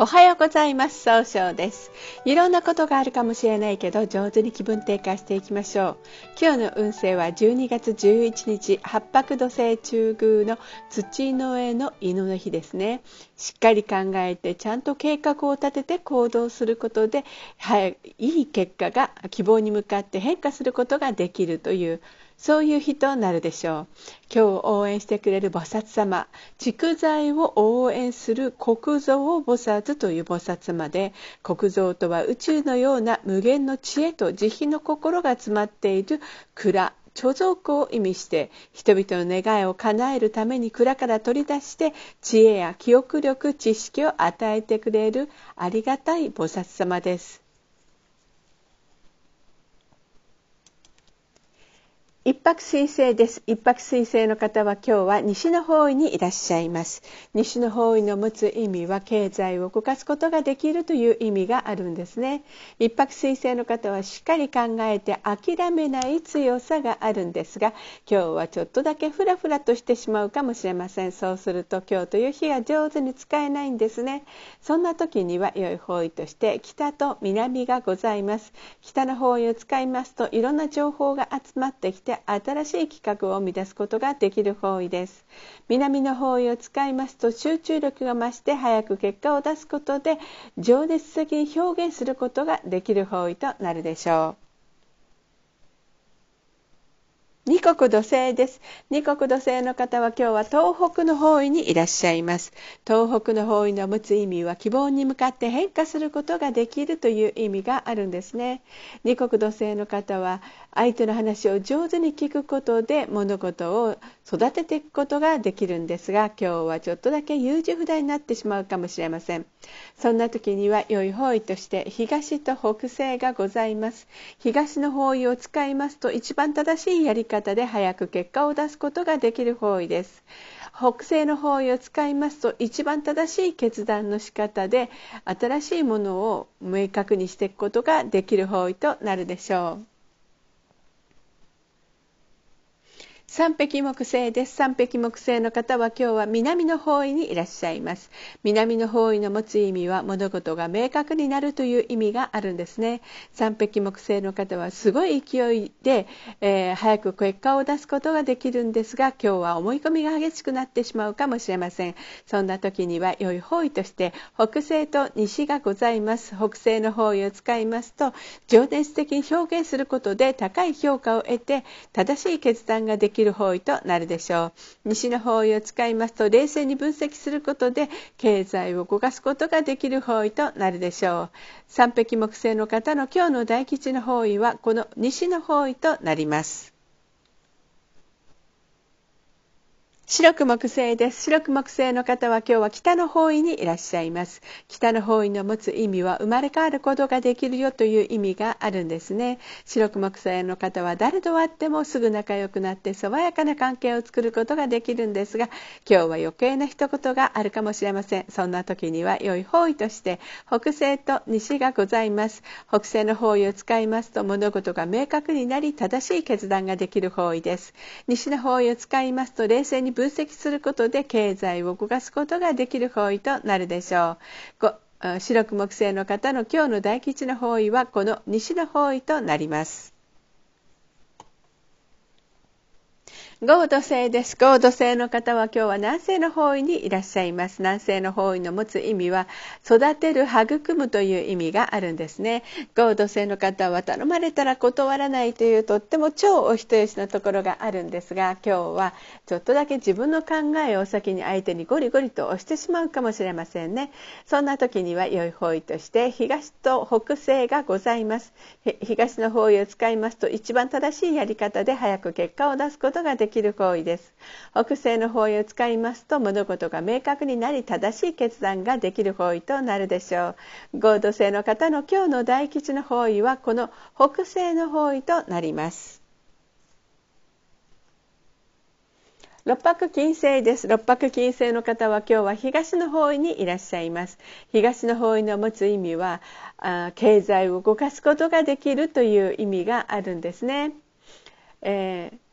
おはようございます。総称です。いろんなことがあるかもしれないけど、上手に気分転換していきましょう。今日の運勢は12月11日、八白土星中宮の土の絵の犬の日ですね。しっかり考えて、ちゃんと計画を立てて行動することで、はい、いい結果が希望に向かって変化することができるという、そういう日となるでしょう。今日応援してくれる菩薩様、蓄財を応援する国蔵菩薩という菩薩様で、国蔵とは宇宙のような無限の知恵と慈悲の心が詰まっている。蔵、貯蔵庫を意味して。人々の願いを叶えるために蔵から取り出して。知恵や記憶力知識を与えてくれるありがたい菩薩様です。一泊水星です。一泊水星の方は今日は西の方位にいらっしゃいます。西の方位の持つ意味は経済を動かすことができるという意味があるんですね。一泊水星の方はしっかり考えて諦めない強さがあるんですが、今日はちょっとだけフラフラとしてしまうかもしれません。そうすると今日という日が上手に使えないんですね。そんな時には良い方位として北と南がございます。北の方位を使いますといろんな情報が集まってきて新しい企画を生み出すことができる方位です南の方位を使いますと集中力が増して早く結果を出すことで情熱的に表現することができる方位となるでしょう二国土星です。二国土星の方は今日は東北の方位にいらっしゃいます。東北の方位の持つ意味は希望に向かって変化することができるという意味があるんですね。二国土星の方は相手の話を上手に聞くことで物事を育てていくことができるんですが今日はちょっとだけ優柔不断になってしまうかもしれません。そんな時には良い方位として東と北西がございます。東の方位を使いますと一番正しいやり方で早く結果を出すことができる方位です。北西の方位を使いますと一番正しい決断の仕方で新しいものを明確にしていくことができる方位となるでしょう。三匹木星です。三匹木星の方は今日は南の方位にいらっしゃいます。南の方位の持つ意味は物事が明確になるという意味があるんですね。三匹木星の方はすごい勢いで、えー、早く結果を出すことができるんですが、今日は思い込みが激しくなってしまうかもしれません。そんな時には良い方位として北西と西がございます。北西の方位を使いますと、情熱的に表現することで高い評価を得て正しい決断ができきる方位となるでしょう。西の方位を使いますと冷静に分析することで経済を動かすことができる方位となるでしょう。三匹木星の方の今日の大吉の方位はこの西の方位となります。白く木星です。白く木星の方は今日は北の方位にいらっしゃいます。北の方位の持つ意味は生まれ変わることができるよという意味があるんですね。白く木星の方は誰と会ってもすぐ仲良くなって爽やかな関係を作ることができるんですが、今日は余計な一言があるかもしれません。そんな時には良い方位として北西と西がございます。北西の方位を使いますと物事が明確になり正しい決断ができる方位です。西の方位を使いますと冷静に分析することで経済を動かすことができる方位となるでしょう。白く木星の方の今日の大吉の方位はこの西の方位となります。合土星です。合土星の方は今日は南西の方位にいらっしゃいます。南西の方位の持つ意味は、育てる、育むという意味があるんですね。合土星の方は頼まれたら断らないというとっても超お人よしのところがあるんですが、今日はちょっとだけ自分の考えを先に相手にゴリゴリと押してしまうかもしれませんね。そんな時には良い方位として東と北西がございます。東の方位を使いますと一番正しいやり方で早く結果を出すことができます。できる行為です北西の方位を使いますと物事が明確になり正しい決断ができる方位となるでしょう合同性の方の今日の大吉の方位はこの北西の方位となります六白金星です。六白金星の方は今日は東の方位にいらっしゃいます。東の方位の持つ意味は、あ経済を動かすことができるという意味があるんですね。えー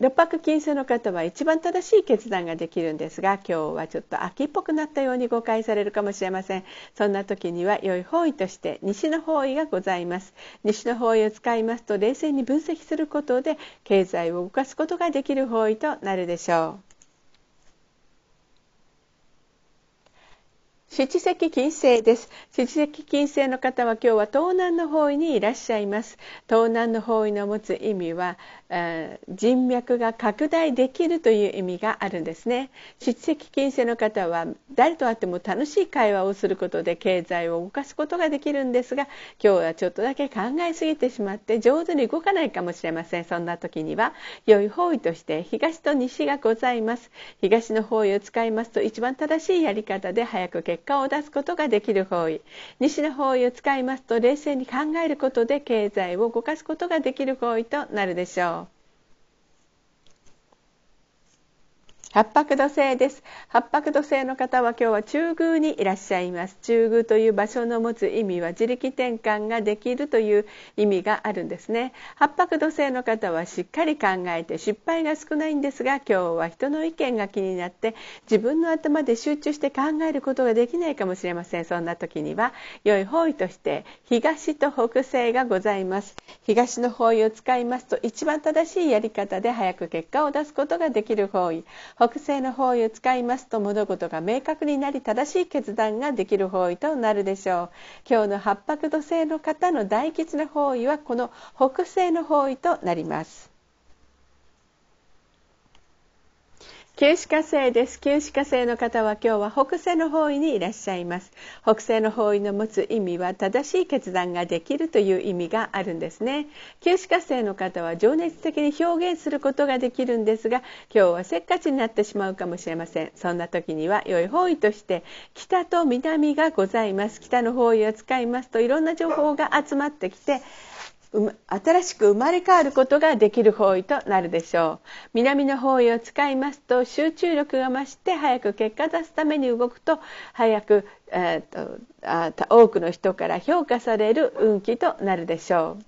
六白金星の方は一番正しい決断ができるんですが今日はちょっと秋っぽくなったように誤解されるかもしれません。そんな時には良い方位として西の方位がございます。西の方位を使いますと冷静に分析することで経済を動かすことができる方位となるでしょう。七石金星です。七石金星の方は今日は東南の方位にいらっしゃいます。東南の方位の持つ意味は、人脈が拡大できるという意味があるんですね。七石金星の方は誰と会っても楽しい会話をすることで経済を動かすことができるんですが、今日はちょっとだけ考えすぎてしまって上手に動かないかもしれません。そんな時には良い方位として東と西がございます。東の方位を使いますと一番正しいやり方で早く結果を出すことができる方位。西の方位を使いますと冷静に考えることで経済を動かすことができる方位となるでしょう。八白土星です。八白土星の方は今日は中宮にいらっしゃいます。中宮という場所の持つ意味は自力転換ができるという意味があるんですね。八白土星の方はしっかり考えて失敗が少ないんですが今日は人の意見が気になって自分の頭で集中して考えることができないかもしれません。そんな時には良い方位として東と北西がございます。東の方位を使いますと一番正しいやり方で早く結果を出すことができる方位。北西の方位を使いますと物事が明確になり正しい決断ができる方位となるでしょう。今日の八白土星の方の大吉の方位はこの北西の方位となります。旧歯科生です。旧歯科生の方は今日は北西の方位にいらっしゃいます。北西の方位の持つ意味は正しい決断ができるという意味があるんですね。旧歯科生の方は情熱的に表現することができるんですが、今日はせっかちになってしまうかもしれません。そんな時には良い方位として北と南がございます。北の方位を使いますといろんな情報が集まってきて、新しく生まれ変わることができる方位となるでしょう。南の方位を使いますと集中力が増して早く結果出すために動くと早く、えー、と多くの人から評価される運気となるでしょう。